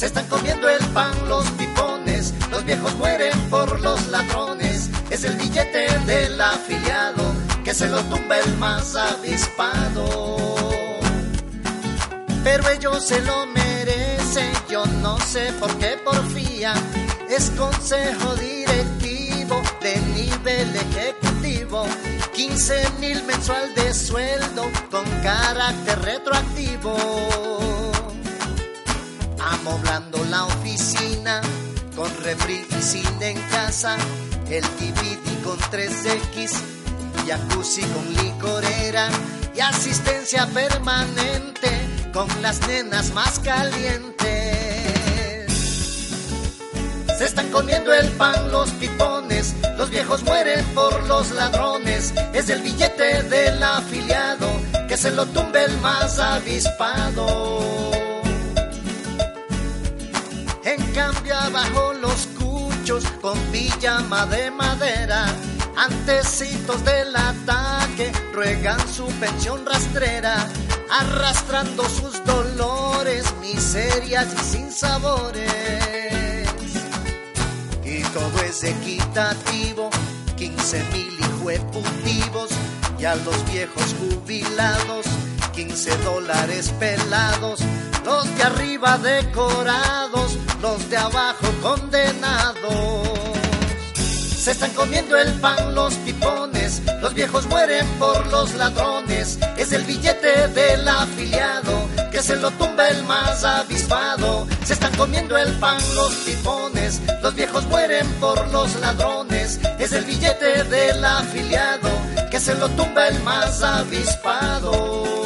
Se están comiendo el pan los pipones, los viejos mueren por los ladrones. Es el billete del afiliado que se lo tumba el más avispado. Pero ellos se lo merecen, yo no sé por qué porfía. Es consejo directivo de nivel ejecutivo. 15 mil mensual de sueldo con carácter retroactivo amoblando la oficina con refri en casa, el DVD con 3X, jacuzzi con licorera y asistencia permanente con las nenas más calientes. Se están comiendo el pan los pipones, los viejos mueren por los ladrones, es el billete del afiliado que se lo tumbe el más avispado. Con pijama de madera, antecitos del ataque, ruegan su pensión rastrera, arrastrando sus dolores, miserias y sin sabores. Y todo es equitativo, 15 mil hijueputivos, y a los viejos jubilados, 15 dólares pelados, los de arriba decorados, los de abajo condenados. Se están comiendo el pan los pipones, los viejos mueren por los ladrones. Es el billete del afiliado que se lo tumba el más avispado. Se están comiendo el pan los pipones, los viejos mueren por los ladrones. Es el billete del afiliado que se lo tumba el más avispado.